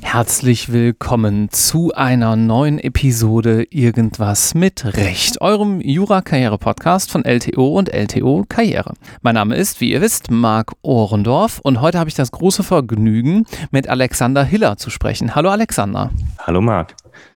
Herzlich willkommen zu einer neuen Episode Irgendwas mit Recht, eurem Jura-Karriere-Podcast von LTO und LTO Karriere. Mein Name ist, wie ihr wisst, Marc Ohrendorf und heute habe ich das große Vergnügen, mit Alexander Hiller zu sprechen. Hallo Alexander. Hallo Marc.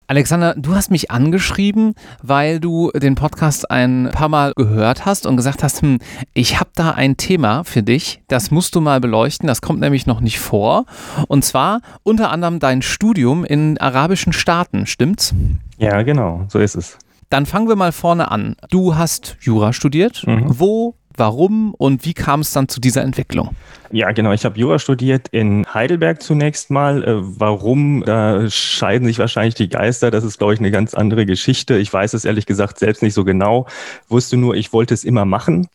Alexander, du hast mich angeschrieben, weil du den Podcast ein paar Mal gehört hast und gesagt hast, hm, ich habe da ein Thema für dich, das musst du mal beleuchten, das kommt nämlich noch nicht vor. Und zwar unter anderem dein Studium in arabischen Staaten, stimmt's? Ja, genau, so ist es. Dann fangen wir mal vorne an. Du hast Jura studiert. Mhm. Wo warum und wie kam es dann zu dieser Entwicklung? Ja, genau. Ich habe Jura studiert in Heidelberg zunächst mal. Äh, warum? Da scheiden sich wahrscheinlich die Geister. Das ist, glaube ich, eine ganz andere Geschichte. Ich weiß es ehrlich gesagt selbst nicht so genau. Wusste nur, ich wollte es immer machen.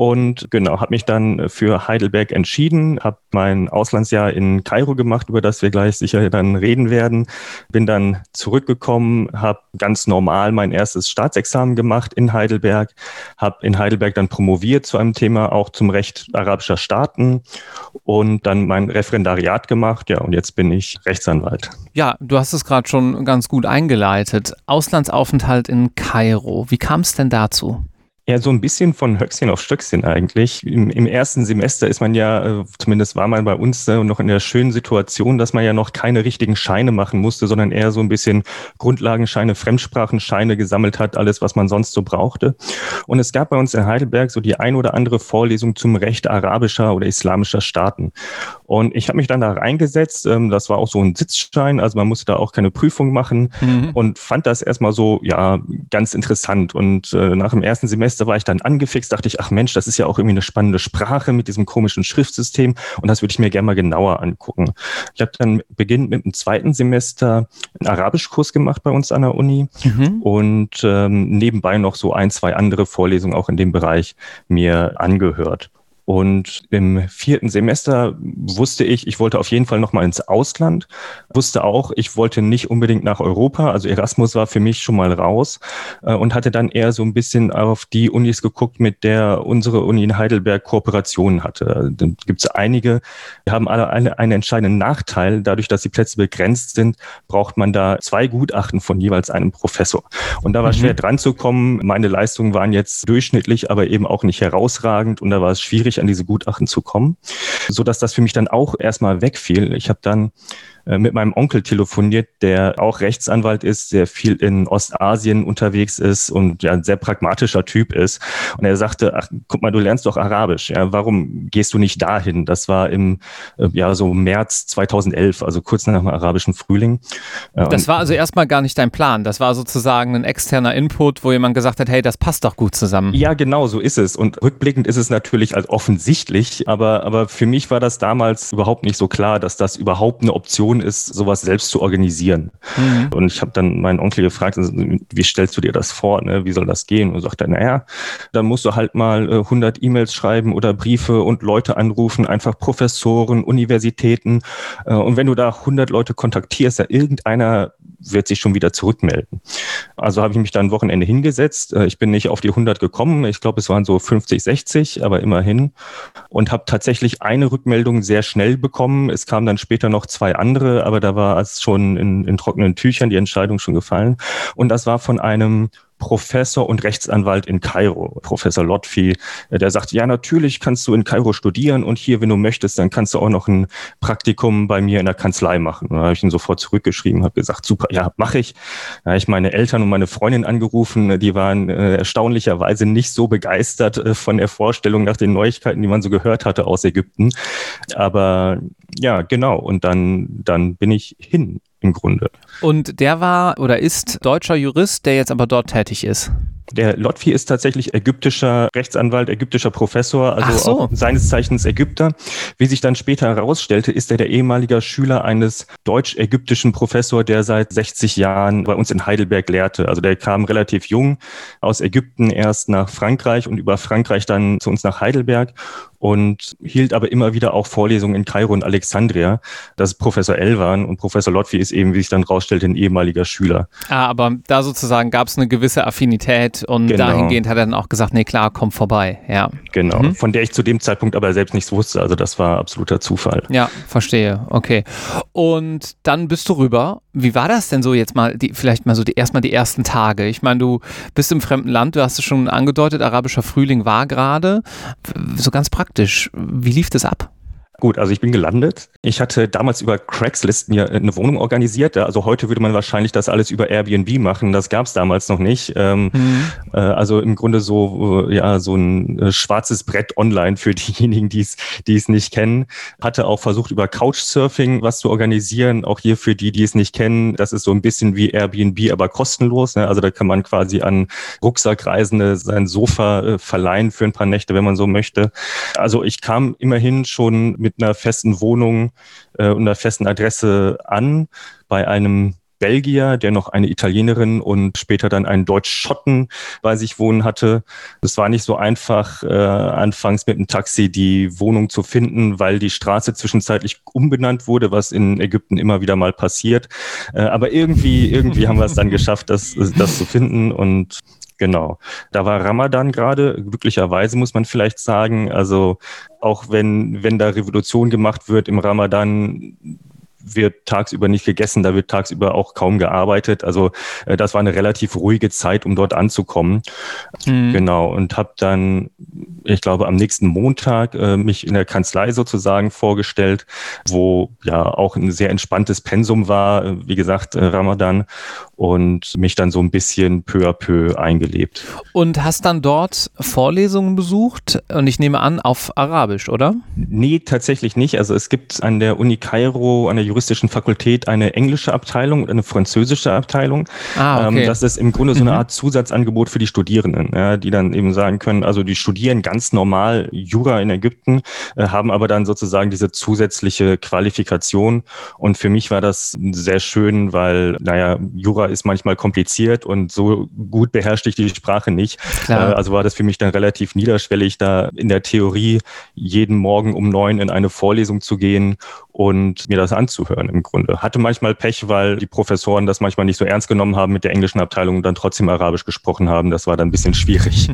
Und genau, habe mich dann für Heidelberg entschieden, habe mein Auslandsjahr in Kairo gemacht, über das wir gleich sicher dann reden werden. Bin dann zurückgekommen, habe ganz normal mein erstes Staatsexamen gemacht in Heidelberg, habe in Heidelberg dann promoviert zu einem Thema auch zum Recht arabischer Staaten und dann mein Referendariat gemacht. Ja, und jetzt bin ich Rechtsanwalt. Ja, du hast es gerade schon ganz gut eingeleitet. Auslandsaufenthalt in Kairo. Wie kam es denn dazu? Ja, so ein bisschen von Höchstchen auf Stöckchen eigentlich. Im, Im, ersten Semester ist man ja, äh, zumindest war man bei uns äh, noch in der schönen Situation, dass man ja noch keine richtigen Scheine machen musste, sondern eher so ein bisschen Grundlagenscheine, Fremdsprachenscheine gesammelt hat, alles, was man sonst so brauchte. Und es gab bei uns in Heidelberg so die ein oder andere Vorlesung zum Recht arabischer oder islamischer Staaten. Und ich habe mich dann da reingesetzt. Ähm, das war auch so ein Sitzschein, also man musste da auch keine Prüfung machen mhm. und fand das erstmal so, ja, ganz interessant. Und äh, nach dem ersten Semester da war ich dann angefixt, dachte ich, ach Mensch, das ist ja auch irgendwie eine spannende Sprache mit diesem komischen Schriftsystem und das würde ich mir gerne mal genauer angucken. Ich habe dann beginnend mit dem zweiten Semester einen Arabischkurs gemacht bei uns an der Uni mhm. und ähm, nebenbei noch so ein, zwei andere Vorlesungen auch in dem Bereich mir angehört. Und im vierten Semester wusste ich, ich wollte auf jeden Fall nochmal ins Ausland. Wusste auch, ich wollte nicht unbedingt nach Europa. Also Erasmus war für mich schon mal raus äh, und hatte dann eher so ein bisschen auf die Unis geguckt, mit der unsere Uni in Heidelberg Kooperationen hatte. Da gibt es einige, die haben alle eine, einen entscheidenden Nachteil. Dadurch, dass die Plätze begrenzt sind, braucht man da zwei Gutachten von jeweils einem Professor. Und da war mhm. schwer dran zu kommen. Meine Leistungen waren jetzt durchschnittlich, aber eben auch nicht herausragend. Und da war es schwierig, an diese Gutachten zu kommen, so dass das für mich dann auch erstmal wegfiel. Ich habe dann mit meinem Onkel telefoniert, der auch Rechtsanwalt ist, der viel in Ostasien unterwegs ist und ja ein sehr pragmatischer Typ ist. Und er sagte, ach, guck mal, du lernst doch Arabisch. Ja, warum gehst du nicht dahin? Das war im äh, ja so März 2011, also kurz nach dem arabischen Frühling. Äh, das war also erstmal gar nicht dein Plan. Das war sozusagen ein externer Input, wo jemand gesagt hat, hey, das passt doch gut zusammen. Ja, genau, so ist es. Und rückblickend ist es natürlich als offensichtlich, aber, aber für mich war das damals überhaupt nicht so klar, dass das überhaupt eine Option ist, sowas selbst zu organisieren. Mhm. Und ich habe dann meinen Onkel gefragt, also, wie stellst du dir das vor? Ne? Wie soll das gehen? Und sagt er, naja, dann musst du halt mal 100 äh, E-Mails schreiben oder Briefe und Leute anrufen, einfach Professoren, Universitäten. Äh, und wenn du da 100 Leute kontaktierst, ja irgendeiner wird sich schon wieder zurückmelden. Also habe ich mich dann ein Wochenende hingesetzt. Äh, ich bin nicht auf die 100 gekommen. Ich glaube, es waren so 50, 60, aber immerhin. Und habe tatsächlich eine Rückmeldung sehr schnell bekommen. Es kamen dann später noch zwei andere, aber da war es schon in, in trockenen Tüchern die Entscheidung schon gefallen. Und das war von einem Professor und Rechtsanwalt in Kairo, Professor Lotfi, äh, der sagt, ja, natürlich kannst du in Kairo studieren und hier, wenn du möchtest, dann kannst du auch noch ein Praktikum bei mir in der Kanzlei machen. Da habe ich ihn sofort zurückgeschrieben, habe gesagt, super, ja, mache ich. Da habe ich meine Eltern und meine Freundin angerufen, die waren äh, erstaunlicherweise nicht so begeistert äh, von der Vorstellung nach den Neuigkeiten, die man so gehört hatte aus Ägypten. Aber ja, genau. Und dann, dann bin ich hin im Grunde. Und der war oder ist deutscher Jurist, der jetzt aber dort tätig ist. Der Lotfi ist tatsächlich ägyptischer Rechtsanwalt, ägyptischer Professor, also so. auch seines Zeichens Ägypter. Wie sich dann später herausstellte, ist er der ehemalige Schüler eines deutsch-ägyptischen Professors, der seit 60 Jahren bei uns in Heidelberg lehrte. Also der kam relativ jung aus Ägypten erst nach Frankreich und über Frankreich dann zu uns nach Heidelberg und hielt aber immer wieder auch Vorlesungen in Kairo und Alexandria. Das ist Professor Elwan und Professor Lotfi ist eben, wie sich dann rausstellte, ein ehemaliger Schüler. Ah, aber da sozusagen gab es eine gewisse Affinität und genau. dahingehend hat er dann auch gesagt, nee klar, komm vorbei, ja. Genau, mhm. von der ich zu dem Zeitpunkt aber selbst nichts wusste, also das war absoluter Zufall. Ja, verstehe, okay. Und dann bist du rüber. Wie war das denn so jetzt mal, die, vielleicht mal so die, erstmal die ersten Tage? Ich meine, du bist im fremden Land, du hast es schon angedeutet, arabischer Frühling war gerade. So ganz praktisch, wie lief das ab? Gut, also ich bin gelandet. Ich hatte damals über Craigslist mir eine Wohnung organisiert. Also heute würde man wahrscheinlich das alles über Airbnb machen. Das gab es damals noch nicht. Ähm, mhm. äh, also im Grunde so äh, ja so ein äh, schwarzes Brett online für diejenigen, die es die es nicht kennen. Hatte auch versucht über Couchsurfing was zu organisieren. Auch hier für die, die es nicht kennen. Das ist so ein bisschen wie Airbnb, aber kostenlos. Ne? Also da kann man quasi an Rucksackreisende sein Sofa äh, verleihen für ein paar Nächte, wenn man so möchte. Also ich kam immerhin schon mit mit einer festen Wohnung äh, und einer festen Adresse an bei einem Belgier, der noch eine Italienerin und später dann einen Deutsch-Schotten bei sich wohnen hatte. Es war nicht so einfach, äh, anfangs mit dem Taxi die Wohnung zu finden, weil die Straße zwischenzeitlich umbenannt wurde, was in Ägypten immer wieder mal passiert. Äh, aber irgendwie, irgendwie haben wir es dann geschafft, das, das zu finden und Genau. Da war Ramadan gerade, glücklicherweise muss man vielleicht sagen. Also auch wenn, wenn da Revolution gemacht wird im Ramadan, wird tagsüber nicht gegessen, da wird tagsüber auch kaum gearbeitet. Also äh, das war eine relativ ruhige Zeit, um dort anzukommen. Mhm. Genau. Und habe dann, ich glaube, am nächsten Montag äh, mich in der Kanzlei sozusagen vorgestellt, wo ja auch ein sehr entspanntes Pensum war, äh, wie gesagt, äh, Ramadan und mich dann so ein bisschen peu à peu eingelebt. Und hast dann dort Vorlesungen besucht und ich nehme an auf Arabisch, oder? Nee, tatsächlich nicht. Also es gibt an der Uni Kairo, an der juristischen Fakultät eine englische Abteilung und eine französische Abteilung. Ah, okay. Ähm, das ist im Grunde so eine mhm. Art Zusatzangebot für die Studierenden, ja, die dann eben sagen können, also die studieren ganz normal Jura in Ägypten, äh, haben aber dann sozusagen diese zusätzliche Qualifikation. Und für mich war das sehr schön, weil, naja, Jura ist manchmal kompliziert und so gut beherrschte ich die Sprache nicht. Äh, also war das für mich dann relativ niederschwellig, da in der Theorie jeden Morgen um neun in eine Vorlesung zu gehen und mir das anzuhören im Grunde. Hatte manchmal Pech, weil die Professoren das manchmal nicht so ernst genommen haben mit der englischen Abteilung und dann trotzdem Arabisch gesprochen haben. Das war dann ein bisschen schwierig.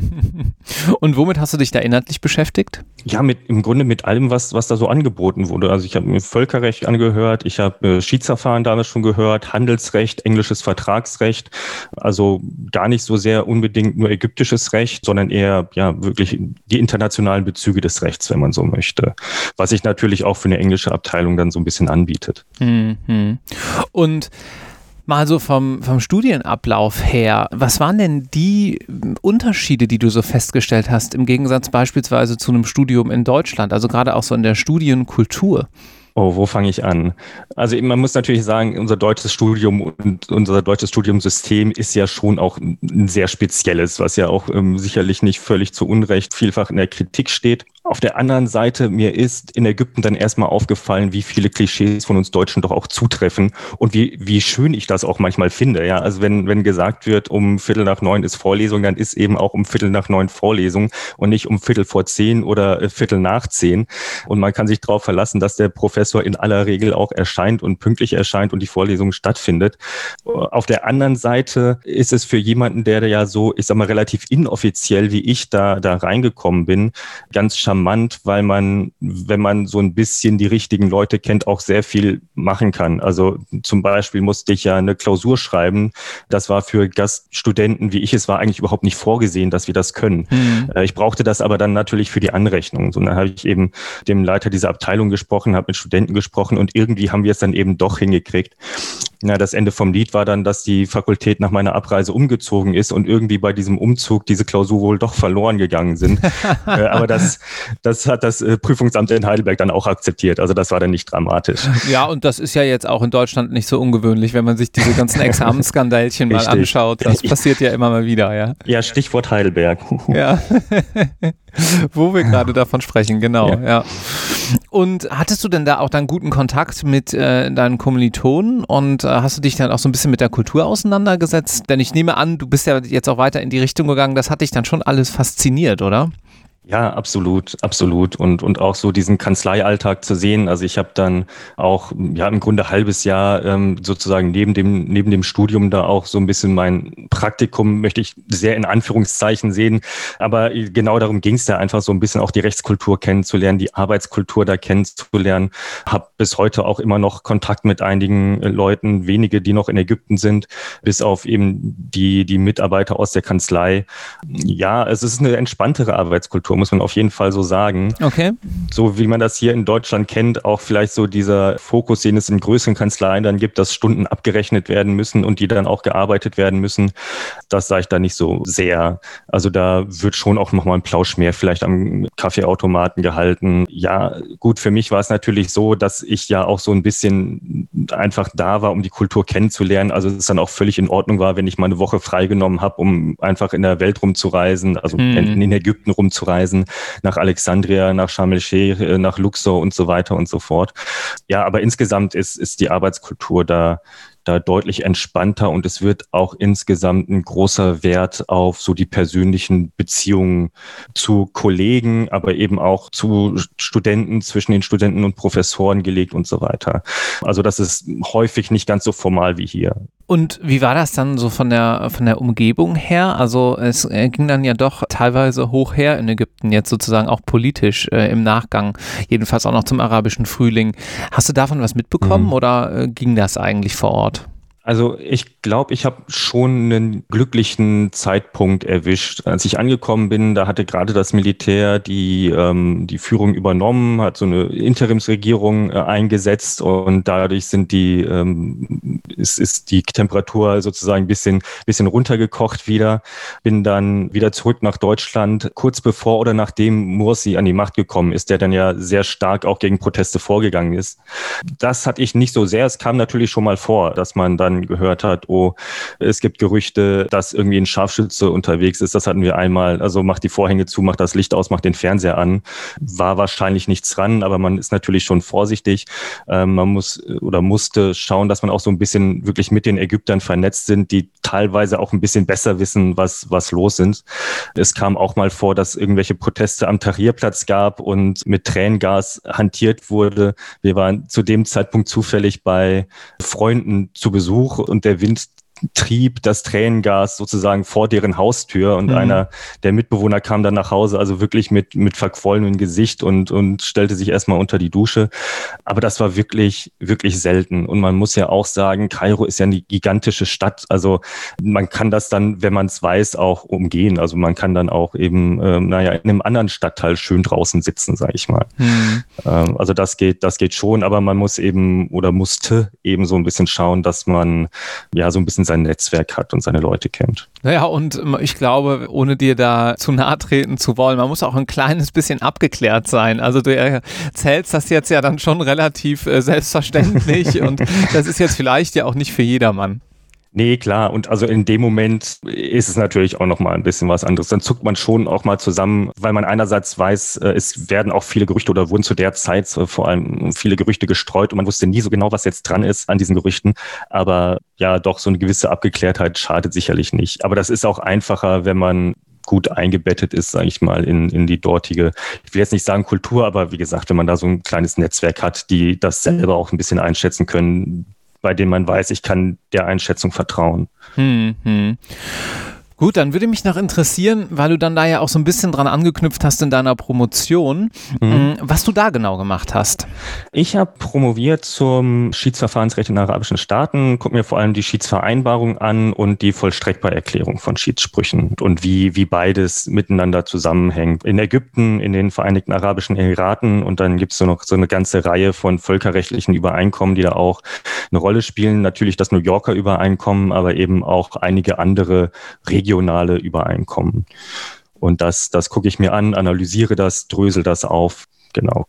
und womit hast du dich da inhaltlich beschäftigt? Ja, mit, im Grunde mit allem, was, was da so angeboten wurde. Also ich habe mir Völkerrecht angehört, ich habe äh, Schiedsverfahren damals schon gehört, Handelsrecht, englisches Vertragsrecht. Also gar nicht so sehr unbedingt nur ägyptisches Recht, sondern eher ja wirklich die internationalen Bezüge des Rechts, wenn man so möchte. Was ich natürlich auch für eine englische Abteilung dann so ein bisschen anbietet. Mhm. Und mal so vom, vom Studienablauf her, was waren denn die Unterschiede, die du so festgestellt hast, im Gegensatz beispielsweise zu einem Studium in Deutschland, also gerade auch so in der Studienkultur? Oh, wo fange ich an? Also man muss natürlich sagen, unser deutsches Studium und unser deutsches Studiumsystem ist ja schon auch ein sehr spezielles, was ja auch ähm, sicherlich nicht völlig zu Unrecht vielfach in der Kritik steht. Auf der anderen Seite, mir ist in Ägypten dann erstmal aufgefallen, wie viele Klischees von uns Deutschen doch auch zutreffen und wie, wie schön ich das auch manchmal finde. Ja, also wenn, wenn gesagt wird, um Viertel nach neun ist Vorlesung, dann ist eben auch um Viertel nach neun Vorlesung und nicht um Viertel vor zehn oder äh, Viertel nach zehn. Und man kann sich darauf verlassen, dass der Professor in aller Regel auch erscheint und pünktlich erscheint und die Vorlesung stattfindet. Auf der anderen Seite ist es für jemanden, der ja so, ich sag mal, relativ inoffiziell wie ich da, da reingekommen bin, ganz charmant charmant, weil man, wenn man so ein bisschen die richtigen Leute kennt, auch sehr viel machen kann. Also zum Beispiel musste ich ja eine Klausur schreiben. Das war für Gaststudenten, wie ich es war, eigentlich überhaupt nicht vorgesehen, dass wir das können. Mhm. Ich brauchte das aber dann natürlich für die Anrechnung. So, dann habe ich eben dem Leiter dieser Abteilung gesprochen, habe mit Studenten gesprochen und irgendwie haben wir es dann eben doch hingekriegt. Ja, das Ende vom Lied war dann, dass die Fakultät nach meiner Abreise umgezogen ist und irgendwie bei diesem Umzug diese Klausur wohl doch verloren gegangen sind. äh, aber das, das hat das äh, Prüfungsamt in Heidelberg dann auch akzeptiert. Also das war dann nicht dramatisch. Ja, und das ist ja jetzt auch in Deutschland nicht so ungewöhnlich, wenn man sich diese ganzen Examensskandalchen mal anschaut. Das passiert ja immer mal wieder, ja. Ja, Stichwort Heidelberg. ja. Wo wir gerade davon sprechen, genau, ja. ja. Und hattest du denn da auch dann guten Kontakt mit äh, deinen Kommilitonen und hast du dich dann auch so ein bisschen mit der Kultur auseinandergesetzt? Denn ich nehme an, du bist ja jetzt auch weiter in die Richtung gegangen, das hat dich dann schon alles fasziniert, oder? Ja, absolut, absolut. Und, und auch so diesen Kanzleialltag zu sehen. Also ich habe dann auch, ja, im Grunde halbes Jahr ähm, sozusagen neben dem, neben dem Studium da auch so ein bisschen mein Praktikum, möchte ich sehr in Anführungszeichen sehen. Aber genau darum ging es da einfach so ein bisschen auch die Rechtskultur kennenzulernen, die Arbeitskultur da kennenzulernen. Habe bis heute auch immer noch Kontakt mit einigen äh, Leuten, wenige, die noch in Ägypten sind, bis auf eben die, die Mitarbeiter aus der Kanzlei. Ja, es ist eine entspanntere Arbeitskultur muss man auf jeden Fall so sagen. Okay. So wie man das hier in Deutschland kennt, auch vielleicht so dieser Fokus, den es in größeren Kanzleien dann gibt, dass Stunden abgerechnet werden müssen und die dann auch gearbeitet werden müssen. Das sage ich da nicht so sehr. Also da wird schon auch nochmal ein Plausch mehr vielleicht am Kaffeeautomaten gehalten. Ja, gut, für mich war es natürlich so, dass ich ja auch so ein bisschen einfach da war, um die Kultur kennenzulernen. Also es dann auch völlig in Ordnung war, wenn ich mal eine Woche freigenommen habe, um einfach in der Welt rumzureisen, also hm. in Ägypten rumzureisen Reisen nach Alexandria, nach Sharm el-Sheikh, äh, nach Luxor und so weiter und so fort. Ja, aber insgesamt ist, ist die Arbeitskultur da da deutlich entspannter und es wird auch insgesamt ein großer Wert auf so die persönlichen Beziehungen zu Kollegen, aber eben auch zu Studenten, zwischen den Studenten und Professoren gelegt und so weiter. Also das ist häufig nicht ganz so formal wie hier. Und wie war das dann so von der, von der Umgebung her? Also es äh, ging dann ja doch teilweise hoch her in Ägypten, jetzt sozusagen auch politisch äh, im Nachgang, jedenfalls auch noch zum arabischen Frühling. Hast du davon was mitbekommen mhm. oder äh, ging das eigentlich vor Ort? Also ich glaube, ich habe schon einen glücklichen Zeitpunkt erwischt. Als ich angekommen bin, da hatte gerade das Militär die, ähm, die Führung übernommen, hat so eine Interimsregierung äh, eingesetzt und dadurch sind die, ähm, ist, ist die Temperatur sozusagen ein bisschen, bisschen runtergekocht wieder. Bin dann wieder zurück nach Deutschland, kurz bevor oder nachdem Mursi an die Macht gekommen ist, der dann ja sehr stark auch gegen Proteste vorgegangen ist. Das hatte ich nicht so sehr. Es kam natürlich schon mal vor, dass man dann gehört hat, oh, es gibt Gerüchte, dass irgendwie ein Scharfschütze unterwegs ist. Das hatten wir einmal. Also macht die Vorhänge zu, macht das Licht aus, macht den Fernseher an. War wahrscheinlich nichts dran, aber man ist natürlich schon vorsichtig. Ähm, man muss oder musste schauen, dass man auch so ein bisschen wirklich mit den Ägyptern vernetzt sind, die teilweise auch ein bisschen besser wissen, was, was los sind. Es kam auch mal vor, dass irgendwelche Proteste am Tahrirplatz gab und mit Tränengas hantiert wurde. Wir waren zu dem Zeitpunkt zufällig bei Freunden zu Besuch hoch und der Wind trieb das Tränengas sozusagen vor deren Haustür und mhm. einer der Mitbewohner kam dann nach Hause, also wirklich mit, mit verquollenem Gesicht und, und stellte sich erstmal unter die Dusche. Aber das war wirklich, wirklich selten. Und man muss ja auch sagen, Kairo ist ja eine gigantische Stadt. Also man kann das dann, wenn man es weiß, auch umgehen. Also man kann dann auch eben, ähm, naja, in einem anderen Stadtteil schön draußen sitzen, sage ich mal. Mhm. Ähm, also das geht, das geht schon, aber man muss eben oder musste eben so ein bisschen schauen, dass man ja so ein bisschen sein Netzwerk hat und seine Leute kennt. Naja, und ähm, ich glaube, ohne dir da zu nahe treten zu wollen, man muss auch ein kleines bisschen abgeklärt sein. Also du erzählst das jetzt ja dann schon relativ äh, selbstverständlich und das ist jetzt vielleicht ja auch nicht für jedermann. Nee, klar. Und also in dem Moment ist es natürlich auch noch mal ein bisschen was anderes. Dann zuckt man schon auch mal zusammen, weil man einerseits weiß, äh, es werden auch viele Gerüchte oder wurden zu der Zeit äh, vor allem viele Gerüchte gestreut und man wusste nie so genau, was jetzt dran ist an diesen Gerüchten. Aber ja, doch so eine gewisse Abgeklärtheit schadet sicherlich nicht. Aber das ist auch einfacher, wenn man gut eingebettet ist, sage ich mal, in, in die dortige, ich will jetzt nicht sagen Kultur, aber wie gesagt, wenn man da so ein kleines Netzwerk hat, die das selber auch ein bisschen einschätzen können, bei dem man weiß, ich kann der Einschätzung vertrauen. Hm, hm. Gut, dann würde mich noch interessieren, weil du dann da ja auch so ein bisschen dran angeknüpft hast in deiner Promotion, mhm. Mm, was du da genau gemacht hast. Ich habe promoviert zum Schiedsverfahrensrecht in arabischen Staaten, gucke mir vor allem die Schiedsvereinbarung an und die Vollstreckbarerklärung von Schiedssprüchen und wie, wie beides miteinander zusammenhängt. In Ägypten, in den Vereinigten Arabischen Emiraten und dann gibt es so noch so eine ganze Reihe von völkerrechtlichen Übereinkommen, die da auch eine Rolle spielen. Natürlich das New Yorker Übereinkommen, aber eben auch einige andere Regeln regionale Übereinkommen. Und das, das gucke ich mir an, analysiere das, drösel das auf. Genau.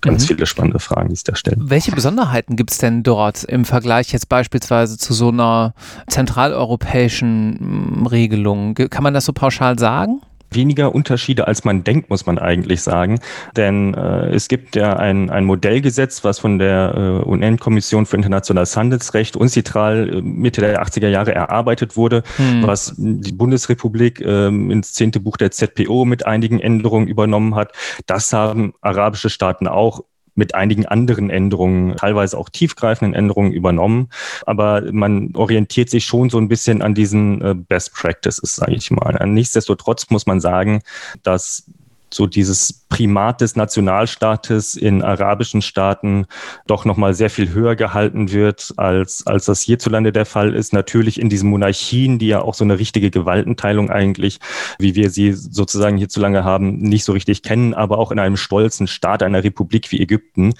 Ganz mhm. viele spannende Fragen, die es da stellen. Welche Besonderheiten gibt es denn dort im Vergleich jetzt beispielsweise zu so einer zentraleuropäischen mm, Regelung? Kann man das so pauschal sagen? Weniger Unterschiede, als man denkt, muss man eigentlich sagen. Denn äh, es gibt ja ein, ein Modellgesetz, was von der äh, UN-Kommission für internationales Handelsrecht UNCITRAL äh, Mitte der 80er Jahre erarbeitet wurde, hm. was die Bundesrepublik äh, ins zehnte Buch der ZPO mit einigen Änderungen übernommen hat. Das haben arabische Staaten auch mit einigen anderen Änderungen, teilweise auch tiefgreifenden Änderungen übernommen. Aber man orientiert sich schon so ein bisschen an diesen äh, Best Practices, sage ich mal. Nichtsdestotrotz muss man sagen, dass so dieses Primat des Nationalstaates in arabischen Staaten doch nochmal sehr viel höher gehalten wird, als, als das hierzulande der Fall ist. Natürlich in diesen Monarchien, die ja auch so eine richtige Gewaltenteilung eigentlich, wie wir sie sozusagen hierzulande haben, nicht so richtig kennen, aber auch in einem stolzen Staat, einer Republik wie Ägypten,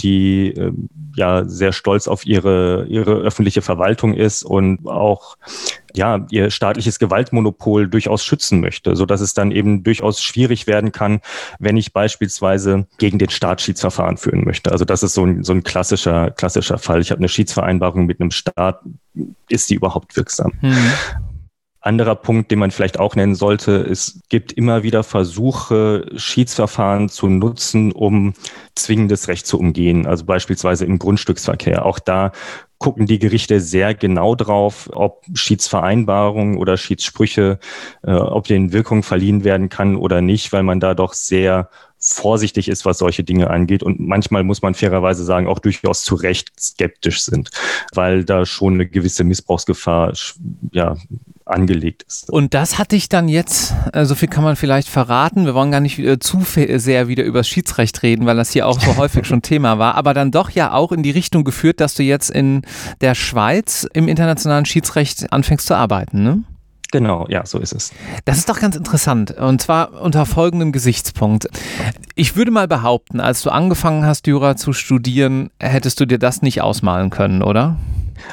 die äh, ja sehr stolz auf ihre, ihre öffentliche Verwaltung ist und auch ja, ihr staatliches Gewaltmonopol durchaus schützen möchte, so dass es dann eben durchaus schwierig werden kann, wenn ich beispielsweise gegen den Staat Schiedsverfahren führen möchte. Also das ist so ein, so ein klassischer, klassischer Fall. Ich habe eine Schiedsvereinbarung mit einem Staat. Ist die überhaupt wirksam? Mhm. Anderer Punkt, den man vielleicht auch nennen sollte, es gibt immer wieder Versuche, Schiedsverfahren zu nutzen, um zwingendes Recht zu umgehen. Also beispielsweise im Grundstücksverkehr. Auch da gucken die Gerichte sehr genau drauf, ob Schiedsvereinbarungen oder Schiedssprüche, äh, ob denen Wirkung verliehen werden kann oder nicht, weil man da doch sehr vorsichtig ist, was solche Dinge angeht. Und manchmal muss man fairerweise sagen, auch durchaus zu Recht skeptisch sind, weil da schon eine gewisse Missbrauchsgefahr ja, angelegt ist. Und das hatte ich dann jetzt, äh, so viel kann man vielleicht verraten, wir wollen gar nicht äh, zu sehr wieder über das Schiedsrecht reden, weil das hier auch so häufig schon Thema war, aber dann doch ja auch in die Richtung geführt, dass du jetzt in der Schweiz im internationalen Schiedsrecht anfängst zu arbeiten, ne? Genau, ja, so ist es. Das ist doch ganz interessant. Und zwar unter folgendem Gesichtspunkt. Ich würde mal behaupten, als du angefangen hast, Jura zu studieren, hättest du dir das nicht ausmalen können, oder?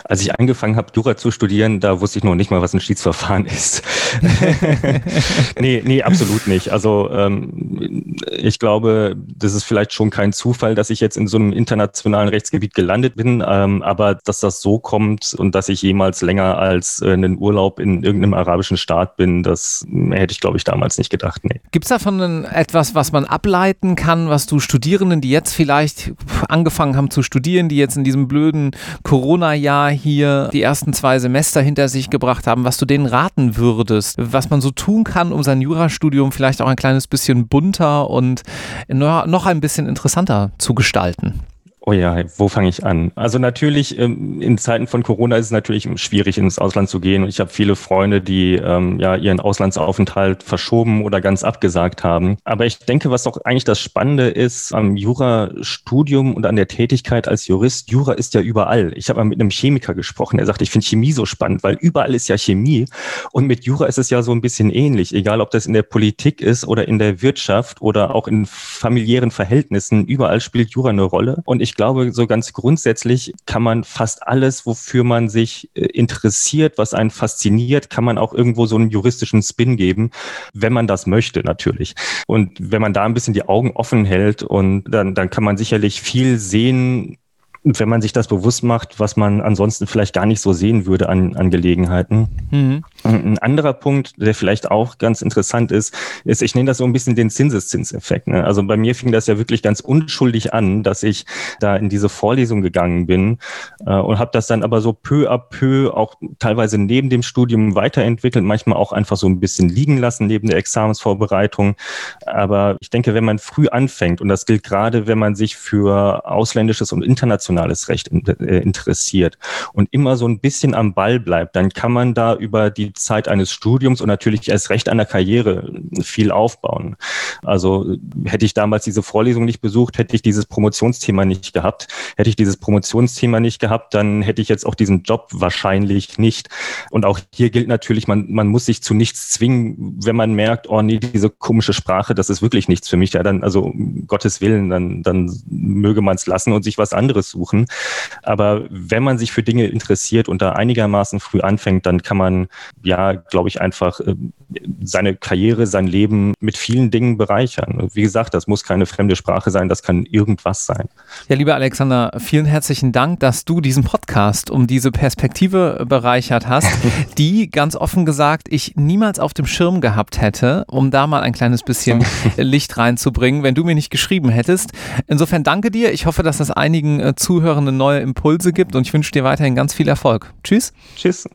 Als ich angefangen habe, Jura zu studieren, da wusste ich noch nicht mal, was ein Schiedsverfahren ist. nee, nee, absolut nicht. Also ähm, ich glaube, das ist vielleicht schon kein Zufall, dass ich jetzt in so einem internationalen Rechtsgebiet gelandet bin, ähm, aber dass das so kommt und dass ich jemals länger als äh, einen Urlaub in irgendeinem arabischen Staat bin, das hätte ich, glaube ich, damals nicht gedacht. Nee. Gibt es davon etwas, was man ableiten kann, was du Studierenden, die jetzt vielleicht angefangen haben zu studieren, die jetzt in diesem blöden Corona-Jahr Jahr hier die ersten zwei Semester hinter sich gebracht haben, was du denen raten würdest, was man so tun kann, um sein Jurastudium vielleicht auch ein kleines bisschen bunter und noch ein bisschen interessanter zu gestalten. Oh ja, wo fange ich an? Also natürlich, ähm, in Zeiten von Corona ist es natürlich schwierig, ins Ausland zu gehen. Ich habe viele Freunde, die ähm, ja ihren Auslandsaufenthalt verschoben oder ganz abgesagt haben. Aber ich denke, was doch eigentlich das Spannende ist am Jurastudium und an der Tätigkeit als Jurist, Jura ist ja überall. Ich habe mal mit einem Chemiker gesprochen, der sagt, ich finde Chemie so spannend, weil überall ist ja Chemie. Und mit Jura ist es ja so ein bisschen ähnlich, egal ob das in der Politik ist oder in der Wirtschaft oder auch in familiären Verhältnissen. Überall spielt Jura eine Rolle. Und ich glaube, so ganz grundsätzlich kann man fast alles, wofür man sich äh, interessiert, was einen fasziniert, kann man auch irgendwo so einen juristischen Spin geben, wenn man das möchte, natürlich. Und wenn man da ein bisschen die Augen offen hält und dann, dann kann man sicherlich viel sehen, wenn man sich das bewusst macht, was man ansonsten vielleicht gar nicht so sehen würde an, an Gelegenheiten. Mhm. Ein anderer Punkt, der vielleicht auch ganz interessant ist, ist, ich nenne das so ein bisschen den Zinseszinseffekt. Ne? Also bei mir fing das ja wirklich ganz unschuldig an, dass ich da in diese Vorlesung gegangen bin äh, und habe das dann aber so peu à peu auch teilweise neben dem Studium weiterentwickelt, manchmal auch einfach so ein bisschen liegen lassen neben der Examensvorbereitung. Aber ich denke, wenn man früh anfängt, und das gilt gerade, wenn man sich für ausländisches und internationales Recht äh, interessiert und immer so ein bisschen am Ball bleibt, dann kann man da über die Zeit eines Studiums und natürlich erst recht einer Karriere viel aufbauen. Also hätte ich damals diese Vorlesung nicht besucht, hätte ich dieses Promotionsthema nicht gehabt. Hätte ich dieses Promotionsthema nicht gehabt, dann hätte ich jetzt auch diesen Job wahrscheinlich nicht. Und auch hier gilt natürlich, man, man muss sich zu nichts zwingen, wenn man merkt, oh nee, diese komische Sprache, das ist wirklich nichts für mich. Ja, dann, also um Gottes Willen, dann, dann möge man es lassen und sich was anderes suchen. Aber wenn man sich für Dinge interessiert und da einigermaßen früh anfängt, dann kann man ja, glaube ich, einfach äh, seine Karriere, sein Leben mit vielen Dingen bereichern. Wie gesagt, das muss keine fremde Sprache sein, das kann irgendwas sein. Ja, lieber Alexander, vielen herzlichen Dank, dass du diesen Podcast um diese Perspektive bereichert hast, die ganz offen gesagt ich niemals auf dem Schirm gehabt hätte, um da mal ein kleines bisschen Licht reinzubringen, wenn du mir nicht geschrieben hättest. Insofern danke dir. Ich hoffe, dass das einigen äh, Zuhörenden neue Impulse gibt und ich wünsche dir weiterhin ganz viel Erfolg. Tschüss. Tschüss.